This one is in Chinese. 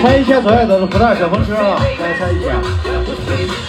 猜一千左右的福袋小风车啊，大家猜一下。